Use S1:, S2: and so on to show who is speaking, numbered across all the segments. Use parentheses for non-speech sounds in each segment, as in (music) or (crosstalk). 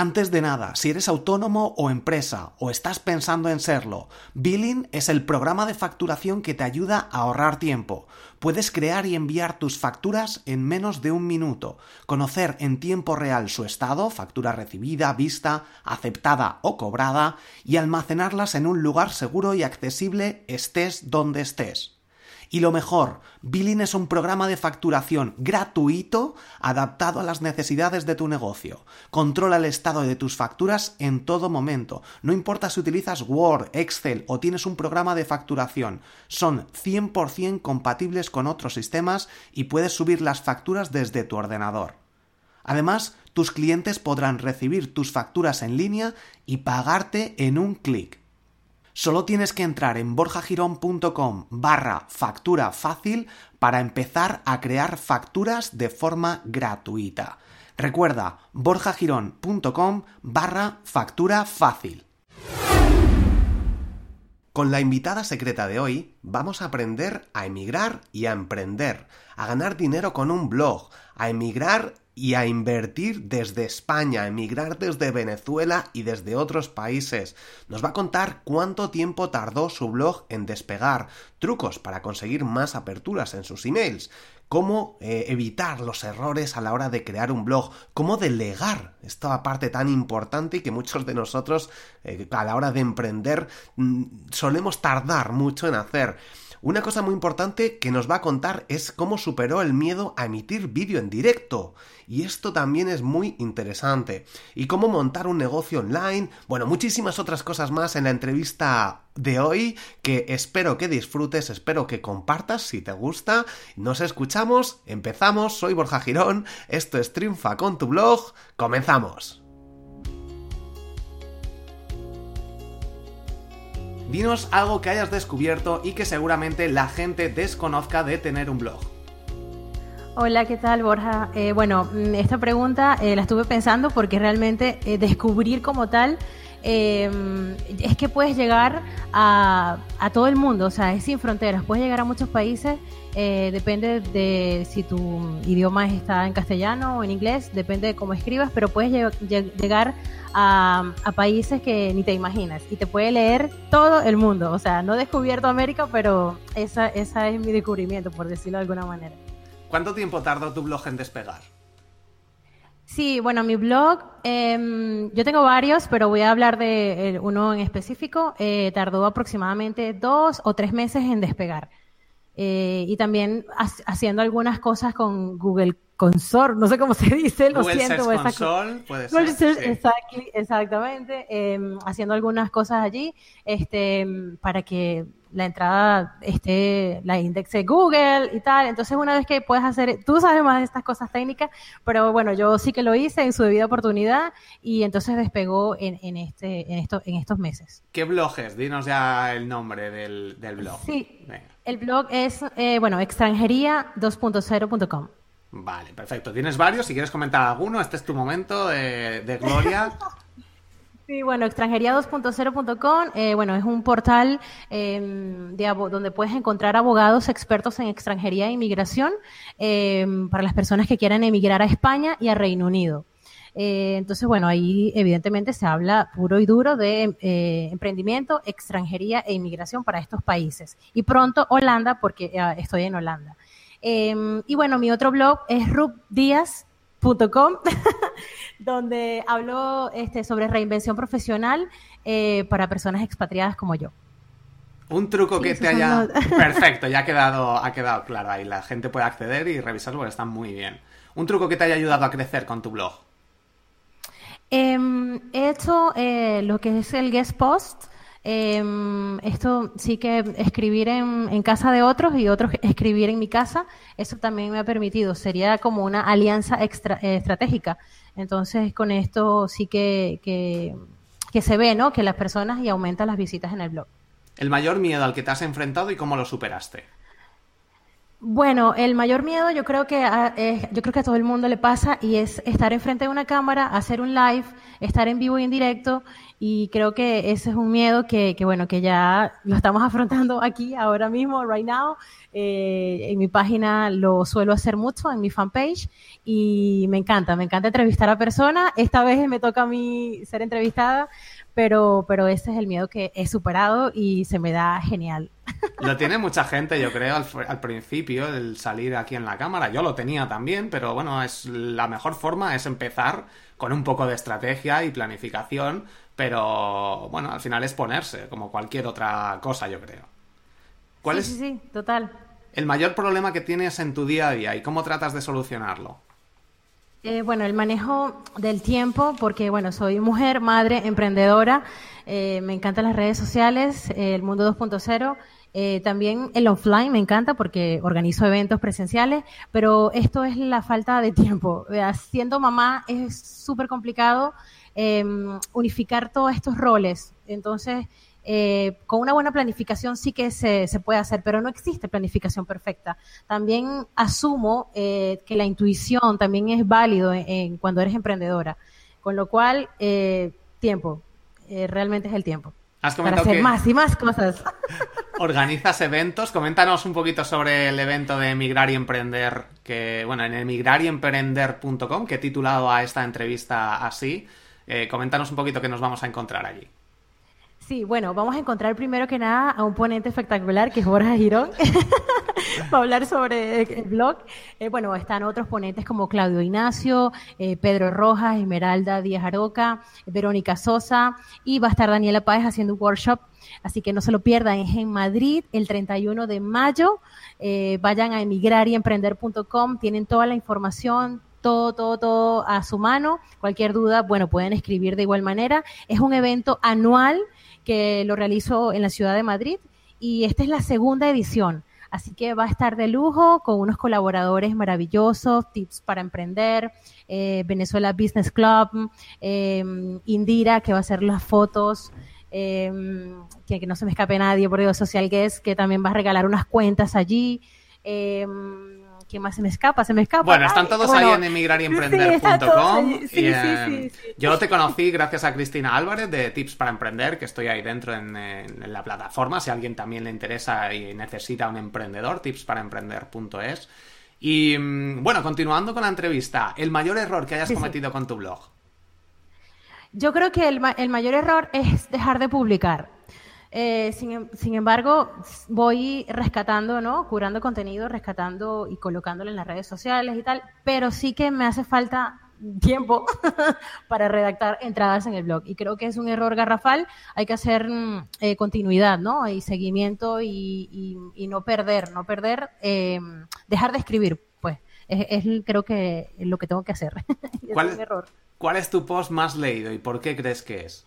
S1: Antes de nada, si eres autónomo o empresa o estás pensando en serlo, Billing es el programa de facturación que te ayuda a ahorrar tiempo. Puedes crear y enviar tus facturas en menos de un minuto, conocer en tiempo real su estado, factura recibida, vista, aceptada o cobrada, y almacenarlas en un lugar seguro y accesible estés donde estés. Y lo mejor, Billing es un programa de facturación gratuito adaptado a las necesidades de tu negocio. Controla el estado de tus facturas en todo momento. No importa si utilizas Word, Excel o tienes un programa de facturación. Son 100% compatibles con otros sistemas y puedes subir las facturas desde tu ordenador. Además, tus clientes podrán recibir tus facturas en línea y pagarte en un clic. Solo tienes que entrar en borjagirón.com barra factura fácil para empezar a crear facturas de forma gratuita. Recuerda, borjagirón.com barra factura fácil. Con la invitada secreta de hoy vamos a aprender a emigrar y a emprender, a ganar dinero con un blog, a emigrar y a invertir desde España, a emigrar desde Venezuela y desde otros países. Nos va a contar cuánto tiempo tardó su blog en despegar, trucos para conseguir más aperturas en sus emails, cómo eh, evitar los errores a la hora de crear un blog, cómo delegar esta parte tan importante y que muchos de nosotros eh, a la hora de emprender mm, solemos tardar mucho en hacer. Una cosa muy importante que nos va a contar es cómo superó el miedo a emitir vídeo en directo. Y esto también es muy interesante. Y cómo montar un negocio online. Bueno, muchísimas otras cosas más en la entrevista de hoy que espero que disfrutes, espero que compartas si te gusta. Nos escuchamos, empezamos, soy Borja Girón, esto es Triunfa con tu blog, comenzamos. Dinos algo que hayas descubierto y que seguramente la gente desconozca de tener un blog.
S2: Hola, ¿qué tal Borja? Eh, bueno, mm, esta pregunta eh, la estuve pensando porque realmente eh, descubrir como tal es que puedes llegar a, a, todo el mundo, o sea, es sin fronteras, puedes llegar a muchos países, depende de si tu idioma está en castellano o en inglés, depende de cómo escribas, pero puedes llegar a, países que ni te imaginas y te puede leer todo el mundo. O sea, no he descubierto América, pero esa, esa es mi descubrimiento, por decirlo de alguna manera.
S1: ¿Cuánto tiempo tardó tu blog en despegar?
S2: Sí, bueno, mi blog, em, yo tengo varios, pero voy a hablar de eh, uno en específico. Eh, tardó aproximadamente dos o tres meses en despegar. Eh, y también haciendo algunas cosas con Google Consort, no sé cómo se dice, lo siento.
S1: Search Console, puede ser.
S2: exactamente, em, haciendo algunas cosas allí este, para que la entrada esté, la indexe Google y tal. Entonces, una vez que puedes hacer, tú sabes más de estas cosas técnicas, pero bueno, yo sí que lo hice en su debida oportunidad y entonces despegó en, en este, en, esto, en estos meses.
S1: ¿Qué blog es? Dinos ya el nombre del, del blog.
S2: Sí, el blog es, eh, bueno, extranjería2.0.com.
S1: Vale, perfecto. Tienes varios. Si quieres comentar alguno, este es tu momento de, gloria. (laughs)
S2: Sí, bueno, extranjería2.0.com, eh, bueno, es un portal em, de, donde puedes encontrar abogados expertos en extranjería e inmigración em, para las personas que quieran emigrar a España y a Reino Unido. Eh, entonces, bueno, ahí evidentemente se habla puro y duro de eh, emprendimiento, extranjería e inmigración para estos países. Y pronto Holanda, porque estoy en Holanda. Em, y bueno, mi otro blog es (laughs) donde hablo este, sobre reinvención profesional eh, para personas expatriadas como yo.
S1: Un truco que te haya... (laughs) (laughs) Perfecto, ya ha quedado, ha quedado claro ahí. La gente puede acceder y revisarlo porque está muy bien. Un truco que te haya ayudado a crecer con tu blog.
S2: Em, he hecho eh, lo que es el guest post, Em, esto sí que escribir en, casa de otros y otros escribir en mi casa, eso también me ha permitido, sería como una alianza extra, eh, estratégica. Entonces, con esto sí que, que, se ve, ¿no? Que las personas y aumentan las visitas en el blog.
S1: ¿El mayor miedo al que te has enfrentado y cómo lo superaste?
S2: Bueno, el mayor miedo yo creo que a, eh, yo creo que a todo el mundo le pasa y es estar enfrente de una cámara, hacer un live, estar en vivo y en directo y creo que ese es un miedo que, bueno que ya lo estamos (laughs) afrontando aquí ahora mismo, right now. Eh, en mi página lo suelo hacer mucho en mi fanpage y me encanta, me encanta entrevistar a personas. Esta vez me toca a mí ser entrevistada, pero pero ese es el miedo que he superado y se me da genial.
S1: Lo tiene mucha gente, yo creo, al, principio, el salir aquí en la cámara. Yo lo tenía también, pero bueno, es la mejor forma es empezar con un poco de estrategia y planificación, pero bueno, al final es ponerse, como cualquier otra cosa, yo creo.
S2: ¿Cuál sí, es sí, sí, total.
S1: el mayor problema que tienes en tu día a día y cómo tratas de solucionarlo?
S2: Eh, bueno, el manejo del tiempo, porque bueno, soy mujer, madre, emprendedora, eh, me encantan las redes sociales, eh, el mundo 2.0 eh, también el offline me encanta porque organizo eventos presenciales, pero esto es la falta de tiempo. Siendo mamá es súper complicado em, unificar todos estos roles. Entonces, eh, con una buena planificación sí que se, puede hacer, pero no existe planificación perfecta. También asumo eh, que la intuición también es válido en, cuando eres emprendedora, con lo cual, tiempo, realmente es el tiempo. Para hacer más y más cosas. (laughs)
S1: organizas eventos. Coméntanos un poquito sobre el evento de Emigrar y Emprender, que, bueno, en emigrarymprender.com, que he titulado a esta entrevista así. Eh, coméntanos un poquito qué nos vamos a encontrar allí.
S2: Sí, bueno, vamos a encontrar primero que nada a un ponente espectacular que es Borja Girón, (laughs) (laughs) para hablar sobre el blog. Eh, bueno, están otros ponentes como Claudio Ignacio, eh, Pedro Rojas, Esmeralda Díaz Aroca, Verónica Sosa y va a estar Daniela Páez haciendo un workshop Así que no se lo pierdan, es en Madrid el 31 de mayo. Eh, vayan a emigraremprender.com, tienen toda la información, todo, todo, todo a su mano. Cualquier duda, bueno, pueden escribir de igual manera. Es un evento anual que lo realizo en la ciudad de Madrid y esta es la segunda edición. Así que va a estar de lujo con unos colaboradores maravillosos, tips para emprender, eh, Venezuela Business Club, eh, Indira que va a hacer las fotos, eh, que, no se me escape nadie por Dios, Social Guest, que también va a regalar unas cuentas allí. Eh, ¿Quién más se me escapa? Se me escapa.
S1: Bueno, están todos ahí en emigraremprender.com. Em, yo te conocí gracias a Cristina Álvarez de Tips para Emprender, que estoy ahí dentro en, la plataforma. Si a alguien también le interesa y necesita un emprendedor, tipsparaemprender.es. Y mm, bueno, continuando con la entrevista, el mayor error que hayas cometido con tu blog.
S2: Yo creo que el, el mayor error es dejar de publicar. Eh, sin, sin, embargo, voy rescatando, ¿no? Curando contenido, rescatando y colocándolo en las redes sociales y tal, pero sí que me hace falta tiempo (laughs) para redactar entradas en el blog. Y creo que es un error garrafal. Hay que hacer mm, eh, continuidad, ¿no? Y seguimiento y, y, no perder, no perder, eh, dejar de escribir, pues. Es, es, creo que lo que tengo que hacer. (laughs)
S1: ¿Cuál, es un error. ¿Cuál es tu post más leído y por qué crees que es?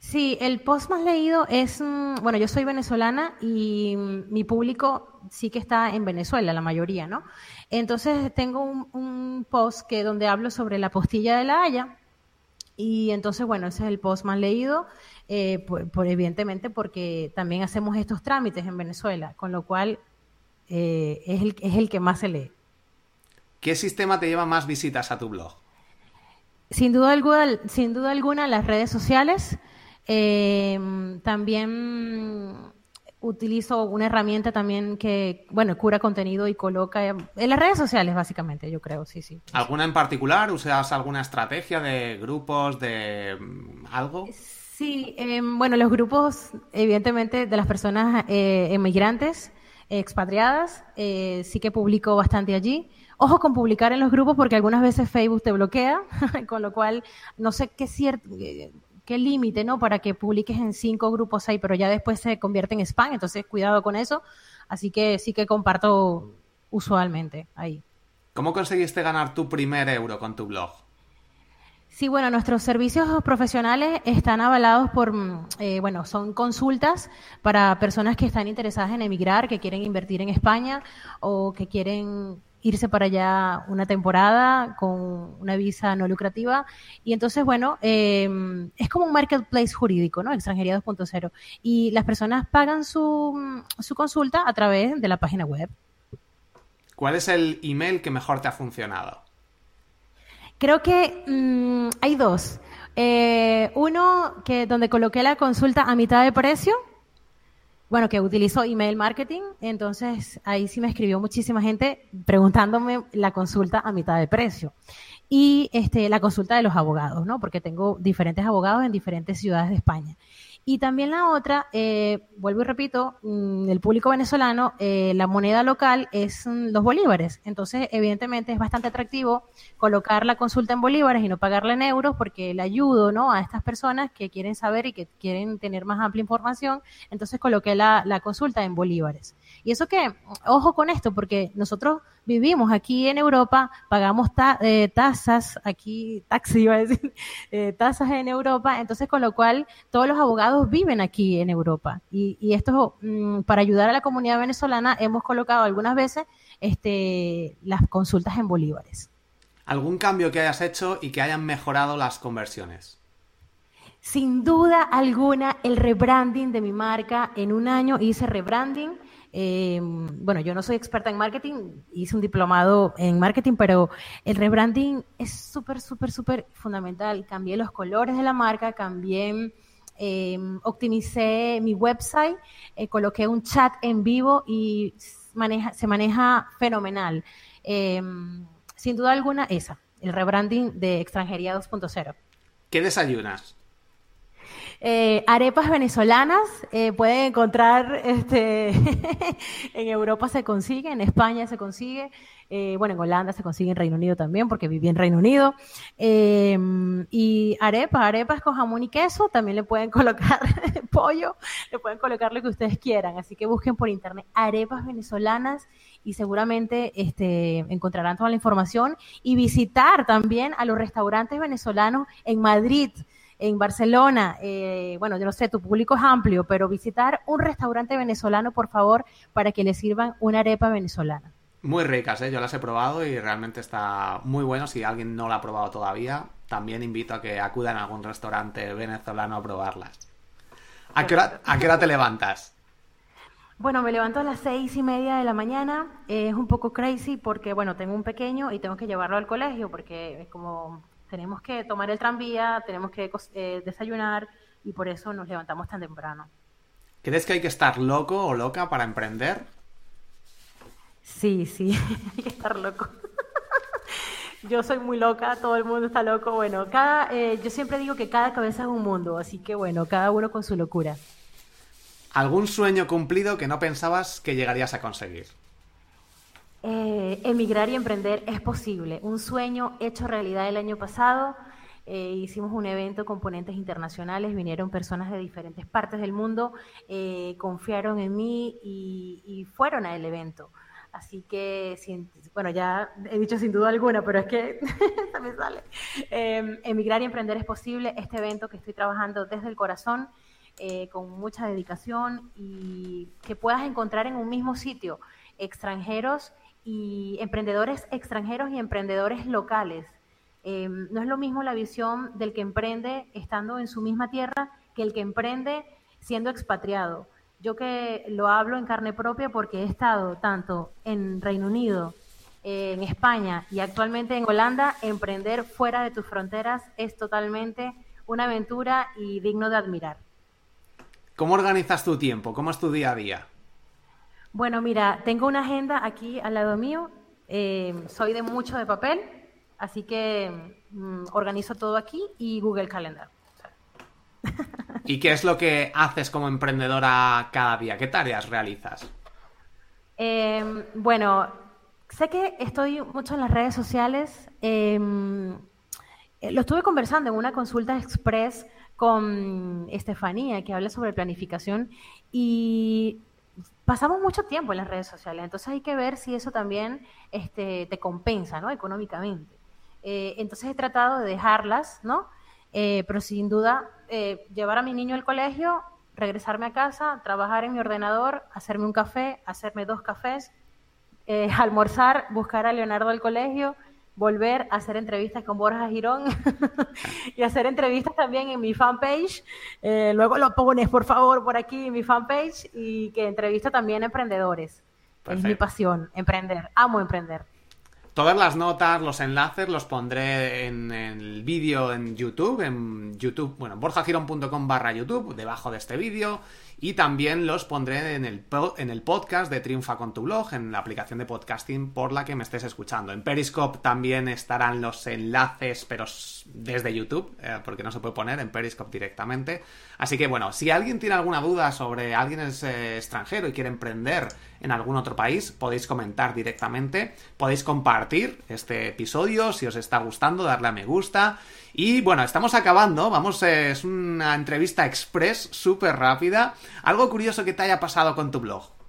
S2: Sí, el post más leído es, mm, bueno, yo soy venezolana y mi público sí que está en Venezuela, la mayoría, ¿no? Entonces tengo un, post que donde hablo sobre la postilla de la Haya y entonces, bueno, ese es el post más leído, eh, por, evidentemente porque también hacemos estos trámites en Venezuela, con lo cual eh, es, el, es el que más se lee.
S1: ¿Qué sistema te lleva más visitas a tu blog?
S2: Sin duda alguna, sin duda alguna las redes sociales. Em, también utilizo una herramienta también que, bueno, cura contenido y coloca en las redes sociales, básicamente, yo creo, sí, sí.
S1: ¿Alguna en particular? ¿Usas alguna estrategia de grupos, de mm, algo?
S2: Sí, em, bueno, los grupos, evidentemente, de las personas eh, emigrantes, expatriadas, eh, sí que publico bastante allí. Ojo con publicar en los grupos porque algunas veces Facebook te bloquea, (laughs) con lo cual no sé qué cierto qué límite, ¿no? Para que publiques en cinco grupos ahí, pero ya después se convierte en spam, entonces cuidado con eso. Así que sí que comparto usualmente ahí.
S1: ¿Cómo conseguiste ganar tu primer euro con tu blog?
S2: Sí, bueno, nuestros servicios profesionales están avalados por, mm, eh, bueno, son consultas para personas que están interesadas en emigrar, que quieren invertir en España o que quieren irse para allá una temporada con una visa no lucrativa. Y entonces, bueno, em, es como un marketplace jurídico, ¿no? Extranjería 2.0. Y las personas pagan su, su consulta a través de la página web.
S1: ¿Cuál es el email que mejor te ha funcionado?
S2: Creo que mm, hay dos. Eh, uno que donde coloqué la consulta a mitad de precio, bueno, que utilizo email marketing, entonces ahí sí me escribió muchísima gente preguntándome la consulta a mitad de precio. Y este, la consulta de los abogados, ¿no? Porque tengo diferentes abogados en diferentes ciudades de España. Y también la otra, eh, vuelvo y repito, mm, el público venezolano, eh, la moneda local es mm, los bolívares. Entonces, evidentemente, es bastante atractivo colocar la consulta en bolívares y no pagarla en euros porque le ayudo ¿no? a estas personas que quieren saber y que quieren tener más amplia información. Entonces, coloqué la, la consulta en bolívares. Y eso que, ojo con esto, porque nosotros vivimos aquí en Europa, pagamos eh, tasas, aquí taxi iba a decir, (laughs) eh, tasas en Europa, entonces con lo cual todos los abogados viven aquí en Europa. Y, esto, mm, para ayudar a la comunidad venezolana, hemos colocado algunas veces este, las consultas en bolívares.
S1: ¿Algún cambio que hayas hecho y que hayan mejorado las conversiones?
S2: Sin duda alguna, el rebranding de mi marca. En un año hice rebranding eh, bueno, yo no soy experta en marketing, hice un diplomado en marketing, pero el rebranding es súper, súper, súper fundamental. Cambié los colores de la marca, cambié, eh, optimicé mi website, eh, coloqué un chat en vivo y maneja, se maneja fenomenal. Em, sin duda alguna, esa, el rebranding de Extranjería 2.0.
S1: ¿Qué desayunas?
S2: Eh, arepas venezolanas eh, pueden encontrar, este, (laughs) en Europa se consigue, en España se consigue, eh, bueno, en Holanda se consigue, en Reino Unido también, porque viví en Reino Unido. Em, y arepas, arepas con jamón y queso, también le pueden (laughs) colocar pollo, le pueden colocar lo que ustedes quieran. Así que busquen por internet arepas venezolanas y seguramente este, encontrarán toda la información y visitar también a los restaurantes venezolanos en Madrid en Barcelona, eh, bueno, yo no sé, tu público es amplio, pero visitar un restaurante venezolano, por favor, para que le sirvan una arepa venezolana.
S1: Muy ricas, ¿eh? yo las he probado y realmente está muy bueno. Si alguien no la ha probado todavía, también invito a que acudan a algún restaurante venezolano a probarlas. ¿A qué hora, a qué hora te levantas?
S2: Bueno, me levanto a las seis y media de la mañana. es un poco crazy porque, bueno, tengo un pequeño y tengo que llevarlo al colegio porque es como tenemos que tomar el tranvía, tenemos que eh, desayunar y por eso nos levantamos tan temprano.
S1: ¿Crees que hay que estar loco o loca para emprender?
S2: Sí, sí, (laughs) hay que estar loco. (laughs) yo soy muy loca, todo el mundo está loco. Bueno, cada, eh, yo siempre digo que cada cabeza es un mundo, así que bueno, cada uno con su locura.
S1: ¿Algún sueño cumplido que no pensabas que llegarías a conseguir?
S2: Eh, emigrar y emprender es posible. Un sueño hecho realidad el año pasado. Eh, hicimos un evento con ponentes internacionales, vinieron personas de diferentes partes del mundo, eh, confiaron en mí y, fueron al evento. Así que, bueno, ya he dicho sin duda alguna, pero es que (laughs) me sale. Em, emigrar y emprender es posible. Este evento que estoy trabajando desde el corazón, con mucha dedicación y que puedas encontrar en un mismo sitio extranjeros y emprendedores extranjeros y emprendedores locales. Em, no es lo mismo la visión del que emprende estando en su misma tierra que el que emprende siendo expatriado. Yo que lo hablo en carne propia porque he estado tanto en Reino Unido, en España y actualmente en Holanda, emprender fuera de tus fronteras es totalmente una aventura y digno de admirar.
S1: ¿Cómo organizas tu tiempo? ¿Cómo es tu día a día?
S2: Bueno, mira, tengo una agenda aquí al lado mío. Eh, soy de mucho de papel, así que mm, organizo todo aquí y Google Calendar.
S1: ¿Y qué es lo que haces como emprendedora cada día? ¿Qué tareas realizas?
S2: Em, bueno, sé que estoy mucho en las redes sociales. Em, eh, lo estuve conversando en una consulta express con Estefanía, que habla sobre planificación, y pasamos mucho tiempo en las redes sociales, entonces hay que ver si eso también este, te compensa, ¿no? Económicamente. Eh, entonces he tratado de dejarlas, ¿no? Eh, pero sin duda, eh, llevar a mi niño al colegio, regresarme a casa, trabajar en mi ordenador, hacerme un café, hacerme dos cafés, (laughs) almorzar, buscar a Leonardo al colegio, volver a hacer entrevistas con Borja Girón (laughs) y hacer entrevistas también en mi fanpage. Eh, luego lo pones, por favor, por aquí en mi fanpage y que entrevista también a emprendedores. Es mi pasión, emprender. Amo emprender.
S1: Todas las notas, los enlaces los pondré en el vídeo en YouTube, en YouTube, bueno, borjagirón.com barra YouTube, debajo de este vídeo. Y también los pondré en el, en el podcast de Triunfa con tu blog, en la aplicación de podcasting por la que me estés escuchando. En Periscope también estarán los enlaces, pero desde YouTube, eh, porque no se puede poner en Periscope directamente. Así que bueno, si alguien tiene alguna duda sobre alguien es eh, extranjero y quiere emprender en algún otro país, podéis comentar directamente, podéis compartir este episodio si os está gustando, darle a me gusta. Y bueno, estamos acabando, vamos, eh, es una entrevista express, súper rápida. Algo curioso que te haya pasado con tu blog.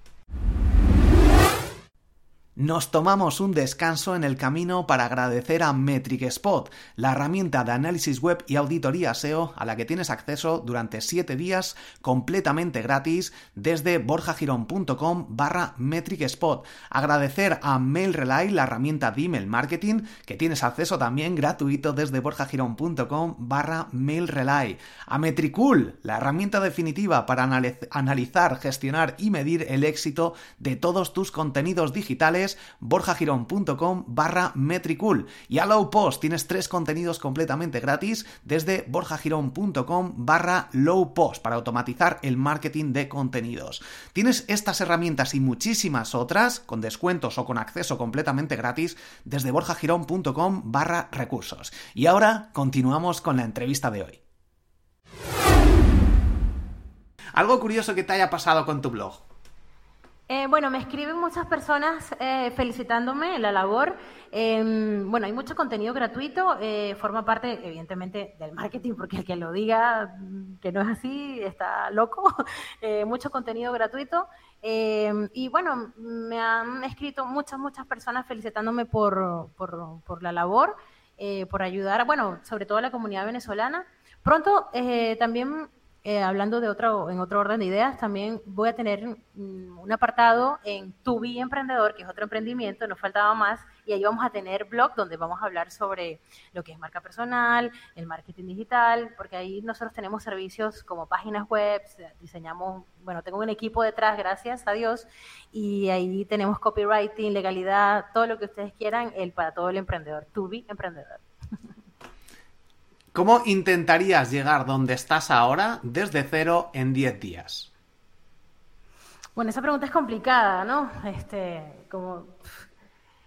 S1: Nos tomamos un descanso en el camino para agradecer a Metric Spot, la herramienta de análisis web y auditoría SEO a la que tienes acceso durante 7 días completamente gratis desde borjagirón.com barra Metric Spot. Agradecer a MailRelay, la herramienta de email marketing, que tienes acceso también gratuito desde borjagirón.com barra MailRelay. A Metricool, la herramienta definitiva para analizar, gestionar y medir el éxito de todos tus contenidos digitales borjagirón.com barra metricool. Y a Low Post tienes tres contenidos completamente gratis desde borjagirón.com barra low post para automatizar el marketing de contenidos. Tienes estas herramientas y muchísimas otras con descuentos o con acceso completamente gratis desde borjagirón.com barra recursos. Y ahora continuamos con la entrevista de hoy. Algo curioso que te haya pasado con tu blog.
S2: Eh, bueno, me escriben muchas personas eh, felicitándome la labor. Em, bueno, hay mucho contenido gratuito, eh, forma parte evidentemente del marketing, porque el que lo diga que no es así está loco. (laughs) mucho contenido gratuito. Em, y bueno, me han escrito muchas, muchas personas felicitándome por, por, por la labor, por ayudar, bueno, sobre todo a la comunidad venezolana. Pronto también eh, hablando de otro, en otro orden de ideas, también voy a tener mm, un apartado en Tubi Emprendedor, que es otro emprendimiento, nos faltaba más, y ahí vamos a tener blog donde vamos a hablar sobre lo que es marca personal, el marketing digital, porque ahí nosotros tenemos servicios como páginas web, diseñamos, bueno, tengo un equipo detrás, gracias a Dios, y ahí tenemos copywriting, legalidad, todo lo que ustedes quieran, el para todo el emprendedor, Tubi Emprendedor.
S1: ¿Cómo intentarías llegar donde estás ahora desde cero en 10 días?
S2: Bueno, esa pregunta es complicada, ¿no? Este, como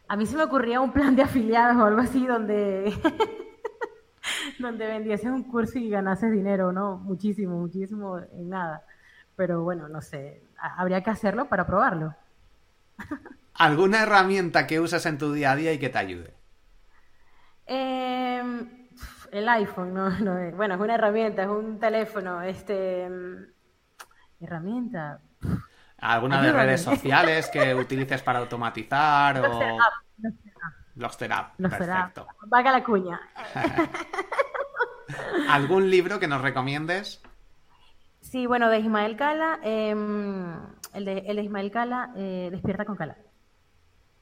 S2: a mí se me ocurría un plan de afiliados o algo así donde (laughs) donde vendieses un curso y ganases dinero, ¿no? Muchísimo, muchísimo en nada. Pero bueno, no sé, habría que hacerlo para probarlo. (laughs)
S1: ¿Alguna herramienta que uses en tu día a día y que te ayude?
S2: Eh, el iPhone, no, no, bueno, es una herramienta, es un teléfono, este, mm, herramienta.
S1: ¿Alguna de redes sociales que utilices para automatizar o... Blockster perfecto.
S2: Vaga la cuña. (laughs)
S1: ¿Algún libro que nos recomiendes?
S2: Sí, bueno, de Ismael Cala, em, el, de, el, de, Ismael Cala, eh, Despierta con Cala.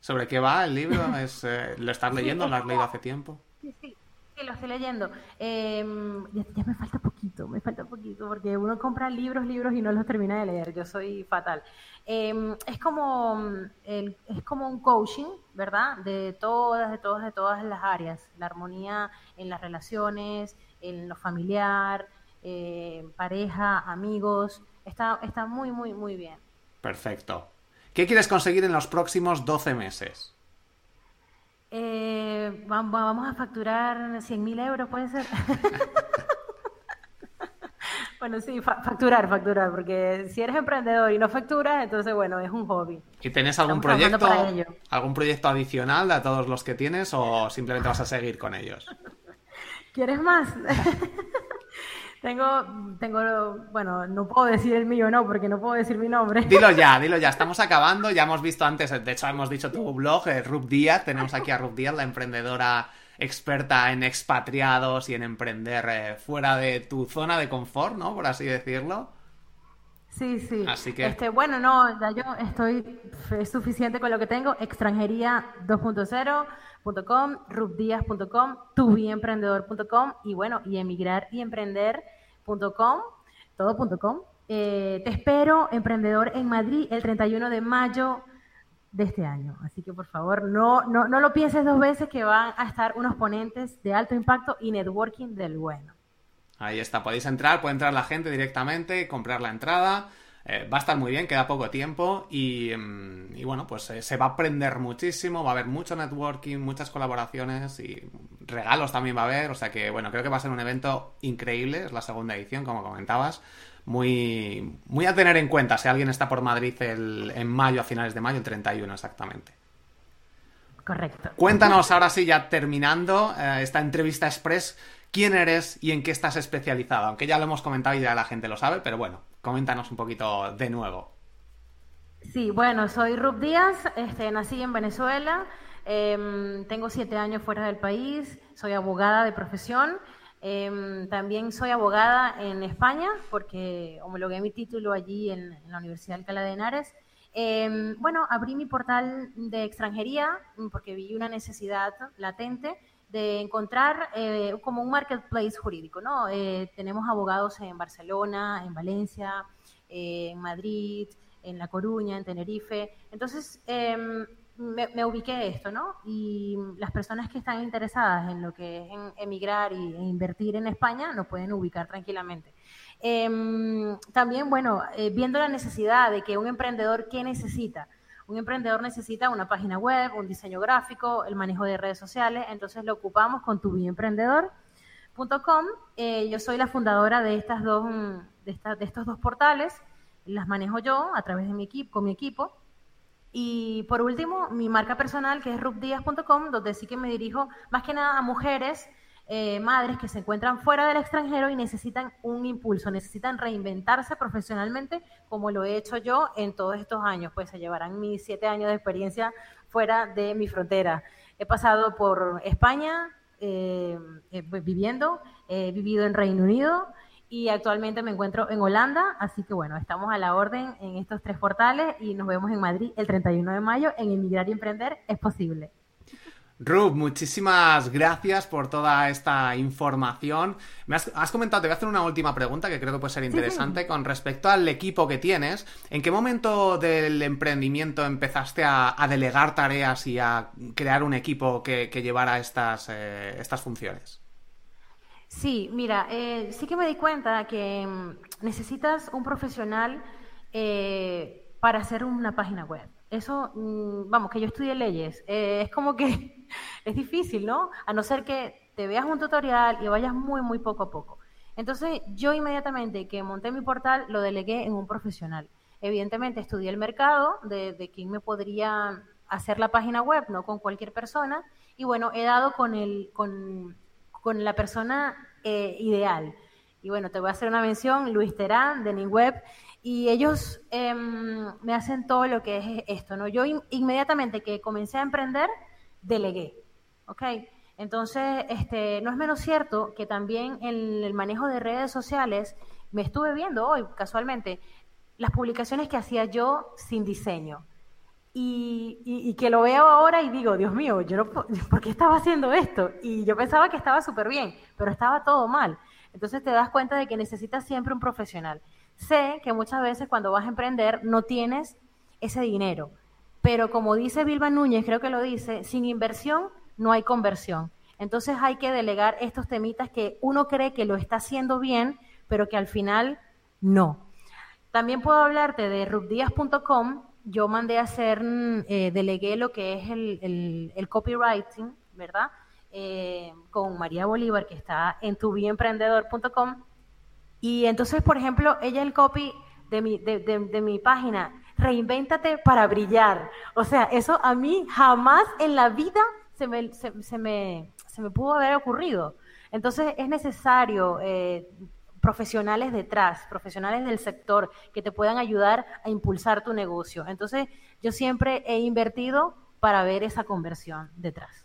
S1: ¿Sobre qué va el libro? ¿Es, eh, ¿Lo estás leyendo? ¿Lo has leído hace tiempo?
S2: Sí, sí, Sí, lo estoy leyendo. Em, ya, me falta poquito, me falta poquito, porque uno compra libros, libros y no los termina de leer. Yo soy fatal. Em, es como es como un coaching, ¿verdad? De todas, de todas, de todas las áreas. La armonía en las relaciones, en lo familiar, eh, pareja, amigos. Está, está muy, muy, muy bien.
S1: Perfecto. ¿Qué quieres conseguir en los próximos 12 meses?
S2: Eh, vamos a facturar 100.000 euros, puede ser. (laughs) bueno, sí, facturar, facturar, porque si eres emprendedor y no facturas, entonces, bueno, es un hobby.
S1: ¿Y tenés algún proyecto, algún proyecto adicional a todos los que tienes o simplemente vas a seguir con ellos? (laughs)
S2: ¿Quieres más? (laughs) Tengo, tengo, bueno, no puedo decir el mío, no, porque no puedo decir mi nombre.
S1: Dilo ya, (laughs) dilo ya, estamos acabando, ya hemos visto antes, de hecho hemos dicho tu blog, eh, Rub Díaz, tenemos aquí a Rub Díaz, la emprendedora experta en expatriados y en emprender eh, fuera de tu zona de confort, ¿no? Por así decirlo.
S2: Sí, sí. Así que... Este, bueno, no, ya yo estoy es suficiente con lo que tengo. Extranjería 2.0.com, rubdías.com, tubiemprendedor.com y bueno, y emigrar y emprender.com, todo.com. Eh, te espero, emprendedor en Madrid, el 31 de mayo. de este año. Así que por favor, no, no, no lo pienses dos veces que van a estar unos ponentes de alto impacto y networking del bueno.
S1: Ahí está, podéis entrar, puede entrar la gente directamente, comprar la entrada. Eh, va a estar muy bien, queda poco tiempo y, mm, bueno, pues eh, se va a aprender muchísimo, va a haber mucho networking, muchas colaboraciones y regalos también va a haber, o sea que bueno, creo que va a ser un evento increíble, es la segunda edición, como comentabas, muy, muy a tener en cuenta si alguien está por Madrid en mayo, a finales de mayo, el 31 exactamente.
S2: Correcto.
S1: Cuéntanos ahora sí, ya terminando eh, esta entrevista express, quién eres y en qué estás especializado. Aunque ya lo hemos comentado y ya la gente lo sabe, pero bueno, coméntanos un poquito de nuevo.
S2: Sí, bueno, soy Rub Díaz, este, nací en Venezuela, em, tengo siete años fuera del país, soy abogada de profesión. Em, también soy abogada en España porque homologué mi título allí en, la Universidad de Alcalá de Henares. Em, bueno, abrí mi portal de extranjería porque vi una necesidad latente de encontrar eh, como un marketplace jurídico, ¿no? Eh, tenemos abogados en Barcelona, en Valencia, eh, en Madrid, en La Coruña, en Tenerife. Entonces, em, me, ubiqué esto, ¿no? Y las personas que están interesadas en lo que es emigrar y, e invertir en España nos pueden ubicar tranquilamente. Em, también, bueno, viendo la necesidad de que un emprendedor, ¿qué necesita? Un emprendedor necesita una página web, un diseño gráfico, el manejo de redes sociales, entonces lo ocupamos con tubiemprendedor.com. Eh, yo soy la fundadora de, estas dos, de, de estos dos portales, las manejo yo a través de mi equipo, con mi equipo. Y por último, mi marca personal, que es rubdias.com, donde sí que me dirijo más que nada a mujeres eh, madres que se encuentran fuera del extranjero y necesitan un impulso, necesitan reinventarse profesionalmente como lo he hecho yo en todos estos años, pues se llevarán mis siete años de experiencia fuera de mi frontera. He pasado por España eh, eh, pues, viviendo, he vivido en Reino Unido y actualmente me encuentro en Holanda, así que bueno, estamos a la orden en estos tres portales y nos vemos en Madrid el 31 de mayo en Emigrar y Emprender es posible.
S1: Rub, muchísimas gracias por toda esta información. Me has, comentado, te voy a hacer una última pregunta que creo que puede ser interesante con respecto al equipo que tienes. ¿En qué momento del emprendimiento empezaste a, delegar tareas y a crear un equipo que, llevara estas, eh, estas funciones?
S2: Sí, mira, eh, sí que me di cuenta que mm, necesitas un profesional eh, para hacer una página web. Eso, mm, vamos, que yo estudié leyes, es como que (laughs) es difícil, ¿no? A no ser que te veas un tutorial y vayas muy, muy poco a poco. Entonces, yo inmediatamente que monté mi portal, lo delegué en un profesional. Evidentemente, estudié el mercado de, de quién me podría hacer la página web, no con cualquier persona. Y bueno, he dado con, el, con, con la persona eh, ideal. Y bueno, te voy a hacer una mención, Luis Terán, de NinWeb, y ellos em, me hacen todo lo que es esto, ¿no? Yo inmediatamente que comencé a emprender, delegué. ¿Ok? Entonces, este, no es menos cierto que también en el manejo de redes sociales, me estuve viendo hoy casualmente las publicaciones que hacía yo sin diseño. Y, que lo veo ahora y digo, Dios mío, yo no, (laughs) ¿por qué estaba haciendo esto? Y yo pensaba que estaba súper bien, pero estaba todo mal. Entonces te das cuenta de que necesitas siempre un profesional. Sé que muchas veces cuando vas a emprender no tienes ese dinero, pero como dice Bilba Núñez, creo que lo dice, sin inversión no hay conversión. Entonces hay que delegar estos temitas que uno cree que lo está haciendo bien, pero que al final no. También puedo hablarte de rubdías.com. Yo mandé a hacer, eh, delegué lo que es el, copywriting, ¿verdad? Eh, con María Bolívar, que está en tubiemprendedor.com. Y entonces, por ejemplo, ella el copy de mi, de mi página reinvéntate para brillar. O sea, eso a mí jamás en la vida se me, se, me, se me pudo haber ocurrido. Entonces es necesario eh, profesionales detrás, profesionales del sector que te puedan ayudar a impulsar tu negocio. Entonces yo siempre he invertido para ver esa conversión detrás.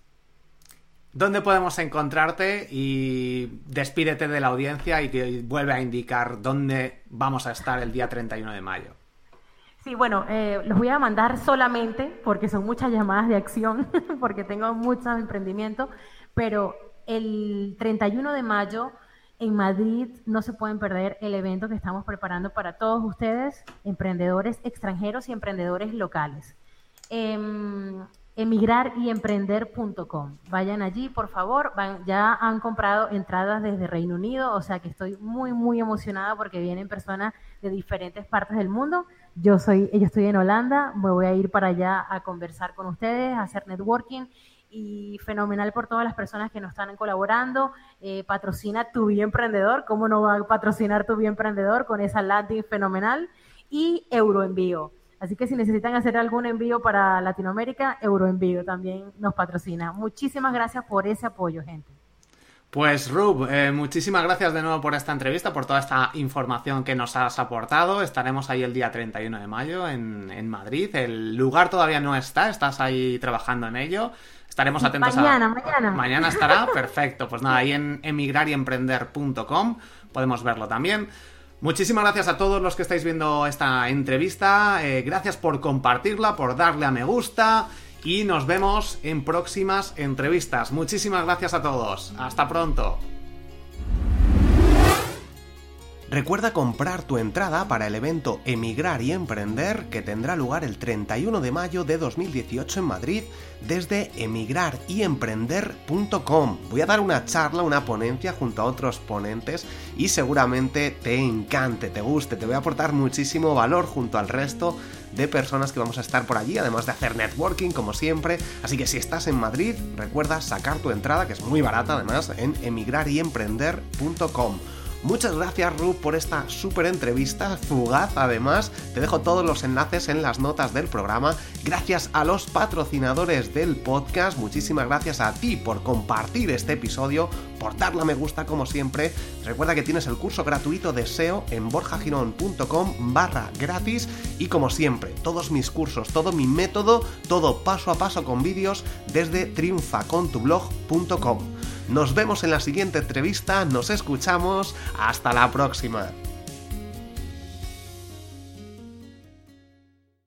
S1: ¿Dónde podemos encontrarte? Y despídete de la audiencia y que vuelve a indicar dónde vamos a estar el día 31 de mayo.
S2: Sí, bueno, eh, los voy a mandar solamente porque son muchas llamadas de acción, (laughs) porque tengo muchos emprendimientos, pero el 31 de mayo en Madrid no se pueden perder el evento que estamos preparando para todos ustedes, emprendedores extranjeros y emprendedores locales. em, emigraryemprender.com. Vayan allí, por favor. ya han comprado entradas desde Reino Unido, o sea que estoy muy, muy emocionada porque vienen personas de diferentes partes del mundo. Yo soy, yo estoy en Holanda, me voy a ir para allá a conversar con ustedes, a hacer networking y fenomenal por todas las personas que nos están colaborando. Eh, patrocina Tu Bien Emprendedor, ¿cómo no va a patrocinar Tu Bien Emprendedor con esa landing fenomenal? Y Euroenvío. Así que si necesitan hacer algún envío para Latinoamérica, Euroenvío también nos patrocina. Muchísimas gracias por ese apoyo, gente.
S3: Pues Rub, eh, muchísimas gracias de nuevo por esta entrevista, por toda esta información que nos has aportado. Estaremos ahí el día 31 de mayo en, en Madrid. El lugar todavía no está, estás ahí trabajando en ello. Estaremos atentos
S2: mañana, a... Mañana,
S3: mañana. estará, (laughs) perfecto. Pues nada, ahí en emigraremprender.com podemos verlo también. Muchísimas gracias a todos los que estáis viendo esta entrevista. Eh, gracias por compartirla, por darle a me gusta. Y nos vemos en próximas entrevistas. Muchísimas gracias a todos. Hasta pronto. Recuerda comprar tu entrada para el evento Emigrar y Emprender que tendrá lugar el 31 de mayo de 2018 en Madrid desde emigraryemprender.com. Voy a dar una charla, una ponencia junto a otros ponentes y seguramente te encante, te guste, te voy a aportar muchísimo valor junto al resto de personas que vamos a estar por allí, además de hacer networking como siempre. Así que si estás en Madrid, recuerda sacar tu entrada, que es muy barata además, en emigraryemprender.com. Muchas gracias Ruth por esta súper entrevista, fugaz además. Te dejo todos los enlaces en las notas del programa. Gracias a los patrocinadores del podcast. Muchísimas gracias a ti por compartir este episodio, por darle a me gusta como siempre. Recuerda que tienes el curso gratuito de SEO en borjagirón.com barra gratis y como siempre, todos mis cursos, todo mi método, todo paso a paso con vídeos desde triunfacontublog.com. Nos vemos en la siguiente entrevista, nos escuchamos, hasta la próxima.